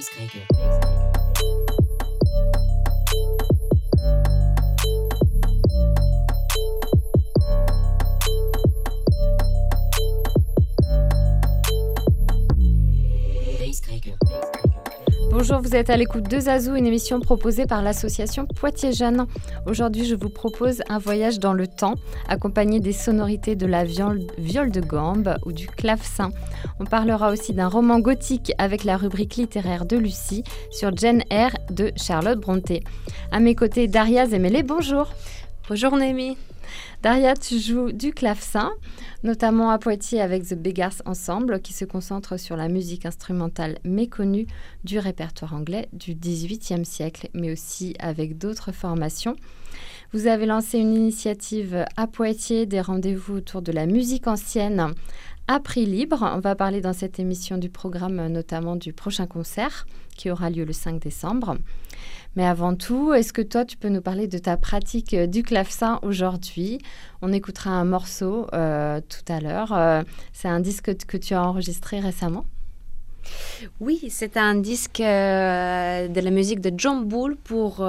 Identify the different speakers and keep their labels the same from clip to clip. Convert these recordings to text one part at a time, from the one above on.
Speaker 1: Facemaker. Facemaker. Bonjour, vous êtes à l'écoute de Zazou, une émission proposée par l'association Poitiers-Jeunes. Aujourd'hui, je vous propose un voyage dans le temps, accompagné des sonorités de la viole, de gambe ou du clavecin. On parlera aussi d'un roman gothique avec la rubrique littéraire de Lucie sur Jane Eyre de Charlotte Brontë. À mes côtés, Daria Zemele, bonjour.
Speaker 2: Bonjour Némi.
Speaker 1: Daria, tu joues du clavecin, notamment à Poitiers avec The Beggars Ensemble, qui se concentre sur la musique instrumentale méconnue du répertoire anglais du XVIIIe siècle, mais aussi avec d'autres formations. Vous avez lancé une initiative à Poitiers, des rendez-vous autour de la musique ancienne à prix libre. On va parler dans cette émission du programme notamment du prochain concert qui aura lieu le 5 décembre. Mais avant tout, est-ce que toi, tu peux nous parler de ta pratique du clavecin aujourd'hui? On écoutera un morceau euh, tout à l'heure. Euh, c'est un disque que tu as enregistré récemment?
Speaker 2: Oui, c'est un disque de la musique de John Bull pour,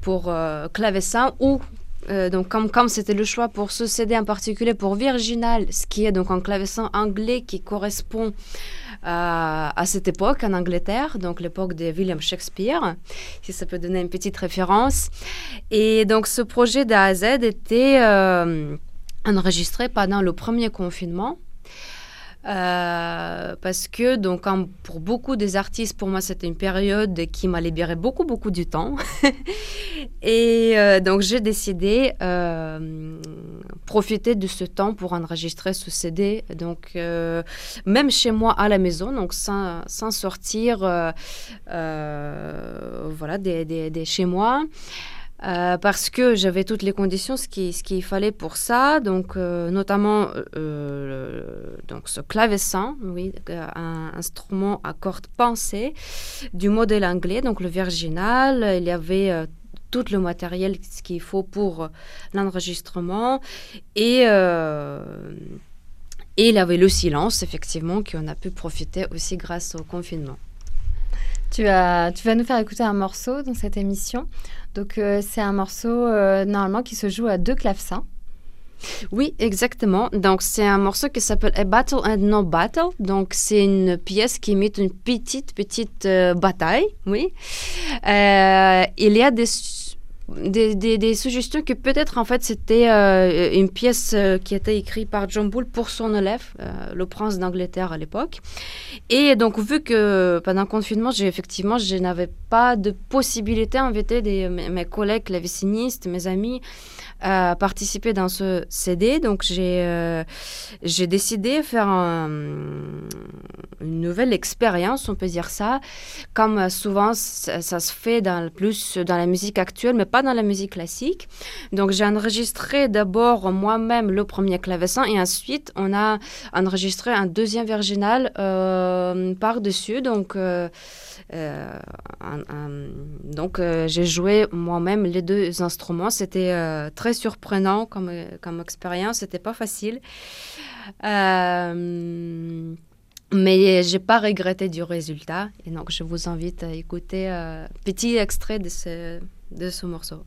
Speaker 2: pour clavecin ou donc comme comme c'était le choix pour ce CD en particulier pour Virginal, ce qui est donc un clavecin anglais qui correspond à cette époque en Angleterre, donc l'époque de William Shakespeare, si ça peut donner une petite référence. Et donc ce projet d'A à Z était euh, enregistré pendant le premier confinement. Euh, parce que donc pour beaucoup des artistes, pour moi c'était une période qui m'a libéré beaucoup beaucoup du temps. Et euh, donc j'ai décidé euh, profiter de ce temps pour enregistrer ce CD donc euh, même chez moi à la maison donc sans, sortir voilà des, chez moi euh, parce que j'avais toutes les conditions, ce qu'il ce fallait pour ça, donc euh, notamment euh, donc ce clavecin, oui, un instrument à cordes pensées du modèle anglais, donc le virginal. Il y avait tout le matériel qu'il faut pour l'enregistrement et et il avait le silence, effectivement, qu'on a pu profiter aussi grâce au confinement.
Speaker 1: Tu, as, tu vas nous faire écouter un morceau dans cette émission. Donc, euh, c'est un morceau euh, normalement qui se joue à deux clavecins.
Speaker 2: Oui, exactement. Donc, c'est un morceau qui s'appelle A Battle and No Battle. Donc, c'est une pièce qui imite une petite, petite euh, bataille. Oui. il y a des des, suggestions que peut-être en fait c'était euh, une pièce euh, qui était écrite par John Bull pour son élève, euh, le prince d'Angleterre à l'époque. Et donc vu que pendant le confinement, effectivement, je n'avais pas de possibilité d'inviter mes, collègues clavecinistes, mes amis à participer dans ce CD. Donc, j'ai euh, j'ai décidé de faire une nouvelle expérience, on peut dire ça. Comme souvent, ça, se fait dans, plus dans la musique actuelle, mais pas dans la musique classique. Donc, j'ai enregistré d'abord moi-même le premier clavecin et ensuite, on a enregistré un deuxième virginal euh, par-dessus. Donc, euh, donc, j'ai joué moi-même les deux instruments. C'était euh, surprenant comme, comme expérience. C'était pas facile. mais j'ai pas regretté du résultat. Et donc, je vous invite à écouter un petit extrait de ce, de ce morceau.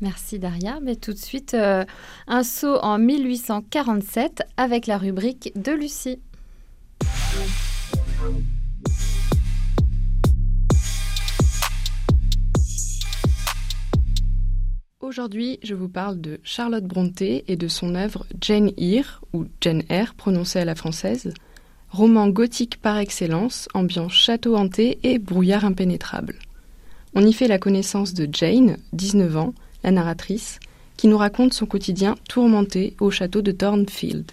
Speaker 1: Merci Daria. Mais tout de suite, un saut en 1847 avec la rubrique de Lucie.
Speaker 3: Aujourd'hui, je vous parle de Charlotte Brontë et de son œuvre Jane Eyre, ou Jane Eyre prononcée à la française, roman gothique par excellence, ambiance château hanté et brouillard impénétrable. On y fait la connaissance de Jane, 19 ans, la narratrice, qui nous raconte son quotidien tourmenté au château de Thornfield,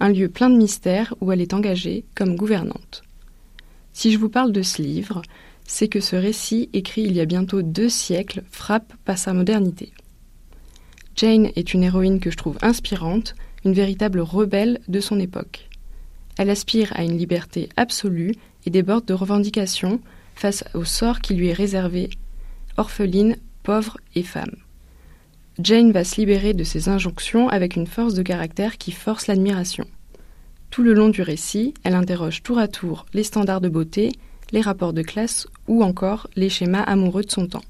Speaker 3: un lieu plein de mystères où elle est engagée comme gouvernante. Si je vous parle de ce livre, c'est que ce récit, écrit il y a bientôt deux siècles, frappe par sa modernité. Jane est une héroïne que je trouve inspirante, une véritable rebelle de son époque. Elle aspire à une liberté absolue et déborde de revendications face au sort qui lui est réservé, orpheline, pauvre et femme. Jane va se libérer de ses injonctions avec une force de caractère qui force l'admiration. Tout le long du récit, elle interroge tour à tour les standards de beauté, les rapports de classe ou encore les schémas amoureux de son temps.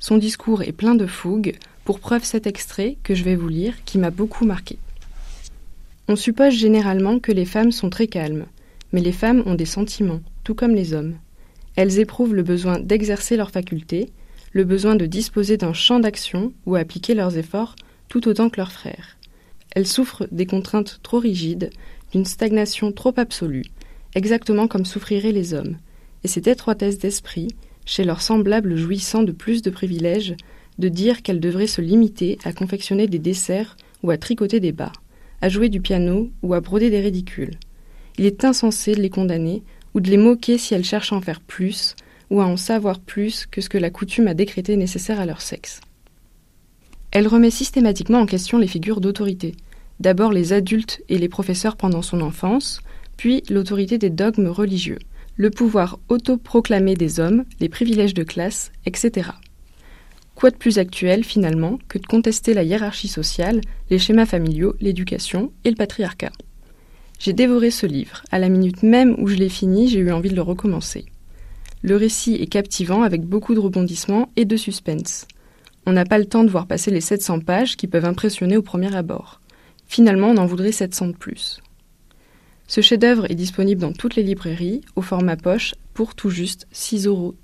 Speaker 3: Son discours est plein de fougue, pour preuve cet extrait que je vais vous lire qui m'a beaucoup marqué. On suppose généralement que les femmes sont très calmes, mais les femmes ont des sentiments, tout comme les hommes. Elles éprouvent le besoin d'exercer leurs facultés, le besoin de disposer d'un champ d'action ou appliquer leurs efforts tout autant que leurs frères. Elles souffrent des contraintes trop rigides, d'une stagnation trop absolue, exactement comme souffriraient les hommes, et cette étroitesse d'esprit, chez leurs semblables jouissant de plus de privilèges, de dire qu'elles devraient se limiter à confectionner des desserts ou à tricoter des bas, à jouer du piano ou à broder des ridicules. Il est insensé de les condamner ou de les moquer si elles cherchent à en faire plus ou à en savoir plus que ce que la coutume a décrété nécessaire à leur sexe. Elle remet systématiquement en question les figures d'autorité, d'abord les adultes et les professeurs pendant son enfance, puis l'autorité des dogmes religieux, le pouvoir autoproclamé des hommes, les privilèges de classe, etc. Quoi de plus actuel, finalement, que de contester la hiérarchie sociale, les schémas familiaux, l'éducation et le patriarcat? J'ai dévoré ce livre. À la minute même où je l'ai fini, j'ai eu envie de le recommencer. Le récit est captivant avec beaucoup de rebondissements et de suspense. On n'a pas le temps de voir passer les 700 pages qui peuvent impressionner au premier abord. Finalement, on en voudrait 700 de plus. Ce chef-d'œuvre est disponible dans toutes les librairies, au format poche, pour tout juste 6,30 euros.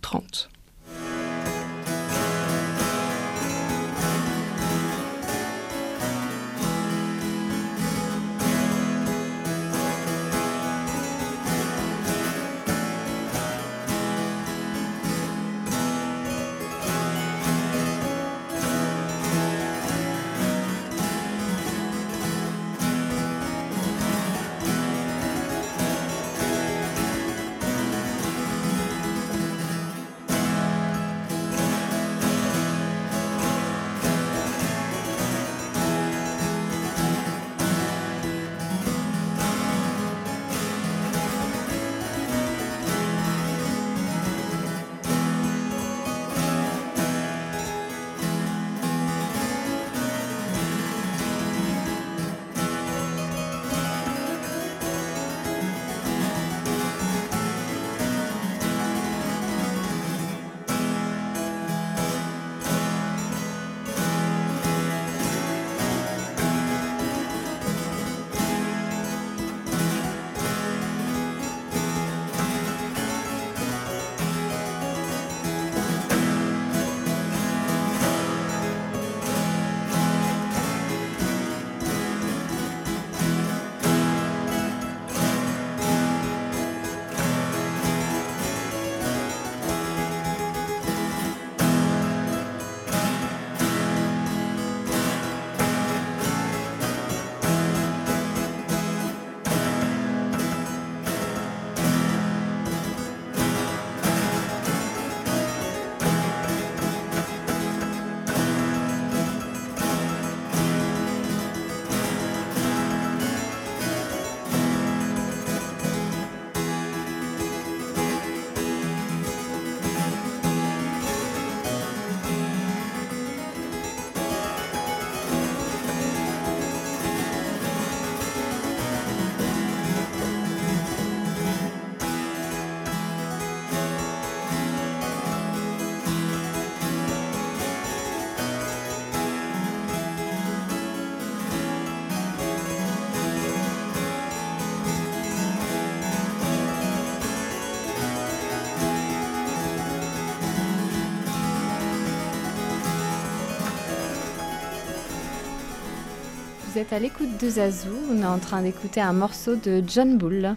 Speaker 3: Vous êtes à l'écoute de Zazou. On est en train d'écouter un morceau de John Bull.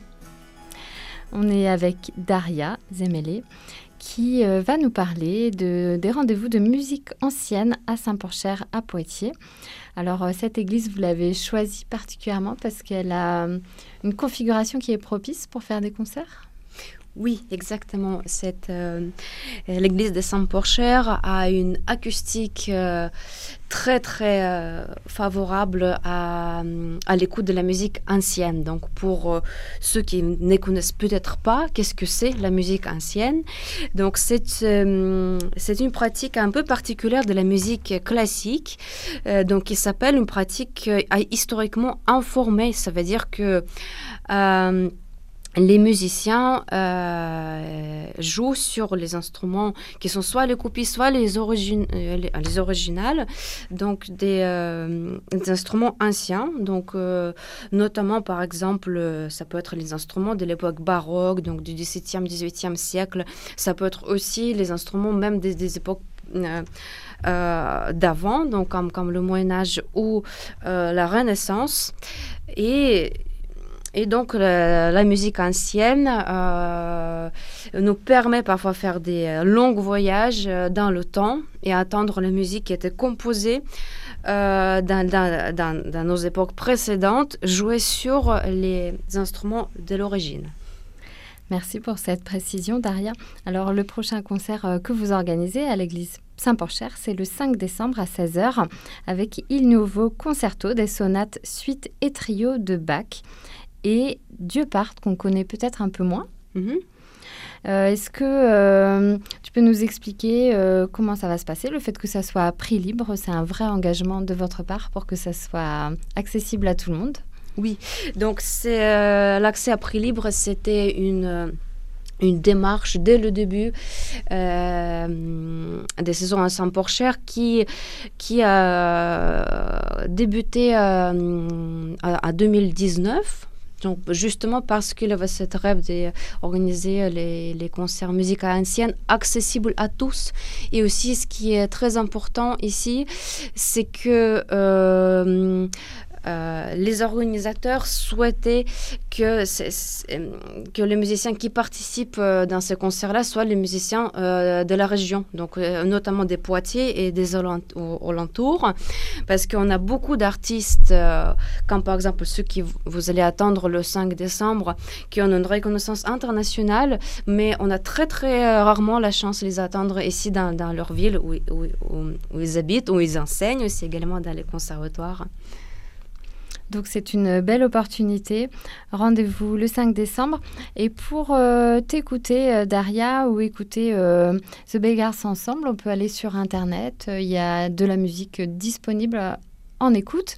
Speaker 3: On est avec Daria Zemele qui euh, va nous parler de, des rendez-vous de musique ancienne à Saint-Porcher à Poitiers. Alors euh, cette église, vous l'avez choisie particulièrement parce qu'elle a euh, une configuration qui est propice pour faire des concerts?
Speaker 2: Oui, exactement. Euh, l'église de Saint-Porcher a une acoustique euh, très très euh, favorable à, l'écoute de la musique ancienne. Donc pour ceux qui ne connaissent peut-être pas, qu'est-ce que c'est la musique ancienne? Donc c'est c'est une pratique un peu particulière de la musique classique, donc qui s'appelle une pratique historiquement informée. Ça veut dire que les musiciens euh, jouent sur les instruments qui sont soit les copies, soit euh, les, originales, donc des, euh, instruments anciens, donc notamment par exemple, ça peut être les instruments de l'époque baroque, donc du XVIIe, XVIIIe siècle, ça peut être aussi les instruments même des, époques d'avant, donc comme le Moyen Âge ou la Renaissance. Et et donc, la, musique ancienne euh, nous permet parfois de faire des euh, longs voyages euh, dans le temps et attendre la musique qui était composée dans, nos époques précédentes, jouée sur les instruments de l'origine.
Speaker 1: Merci pour cette précision, Daria. Alors, le prochain concert que vous organisez à l'église Saint-Porcher, c'est le 5 décembre à 16h avec Il Nouveau Concerto des sonates, suite et trio de Bach et Dieu parte, qu'on connaît peut-être un peu moins. Mhm. Euh, est-ce que euh, tu peux nous expliquer euh, comment ça va se passer? Le fait que ça soit à prix libre, c'est un vrai engagement de votre part pour que ça soit accessible à tout le monde?
Speaker 2: Oui, donc l'accès à prix libre, c'était une une démarche dès le début des saisons à Saint-Porcher qui, qui a débuté à, à 2019 donc, justement parce qu'il avait cette rêve d'organiser les, les concerts musicaux anciennes accessibles à tous. Et aussi, ce qui est très important ici, c'est que euh, euh, les organisateurs souhaitaient que, que les musiciens qui participent euh, dans ces concerts-là soient les musiciens euh, de la région, donc notamment des Poitiers et des alentours, parce qu'on a beaucoup d'artistes, comme par exemple ceux qui vous allez attendre le 5 décembre, qui ont une reconnaissance internationale, mais on a très très rarement la chance de les attendre ici dans, leur ville où, où, où, ils habitent, où ils enseignent aussi également dans les conservatoires.
Speaker 1: Donc c'est une belle opportunité. Rendez-vous le 5 décembre. Et pour euh, t'écouter, euh, Daria, ou écouter euh, The Beggars ensemble, on peut aller sur Internet. Il y a de la musique disponible en écoute.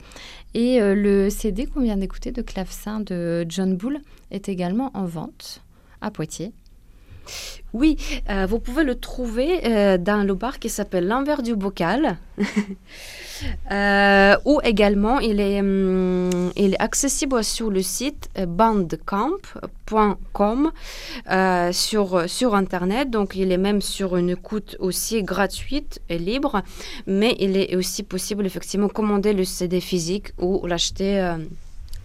Speaker 1: Et le CD qu'on vient d'écouter de clavecin de John Bull est également en vente à Poitiers.
Speaker 2: Oui, euh, vous pouvez le trouver euh, dans le bar qui s'appelle l'envers du bocal. euh, ou également, il est, hum, il est accessible sur le site bandcamp.com sur, sur Internet. Donc, il est même sur une écoute aussi gratuite et libre. Mais il est aussi possible, effectivement, commander le CD physique ou l'acheter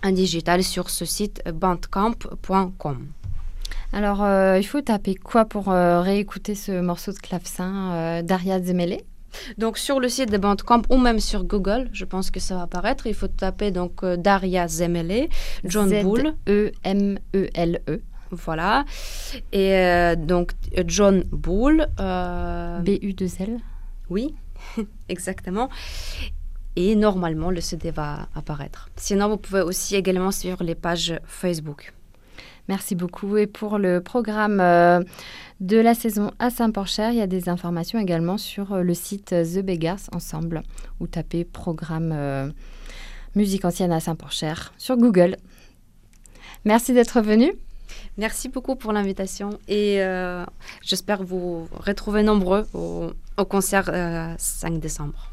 Speaker 2: en digital sur ce site bandcamp.com.
Speaker 1: Alors, euh, il faut taper quoi pour euh, réécouter ce morceau de clavecin euh, d'Aria Zemele?
Speaker 2: Donc sur le site de Bandcamp ou même sur Google, je pense que ça va apparaître. Il faut taper donc Daria Zemele, John Bull.
Speaker 1: E M E L E.
Speaker 2: Voilà. Et donc John Bull.
Speaker 1: B U 2 L.
Speaker 2: Oui, exactement. Et normalement le CD va apparaître. Sinon, vous pouvez aussi également suivre les pages Facebook.
Speaker 1: Merci beaucoup. Et pour le programme euh, de la saison à Saint-Porcher, il y a des informations également sur euh, le site The Beggars Ensemble ou tapez programme euh, musique ancienne à Saint-Porcher sur Google. Merci d'être venu.
Speaker 2: Merci beaucoup pour l'invitation et j'espère vous retrouver nombreux au, au concert 5 décembre.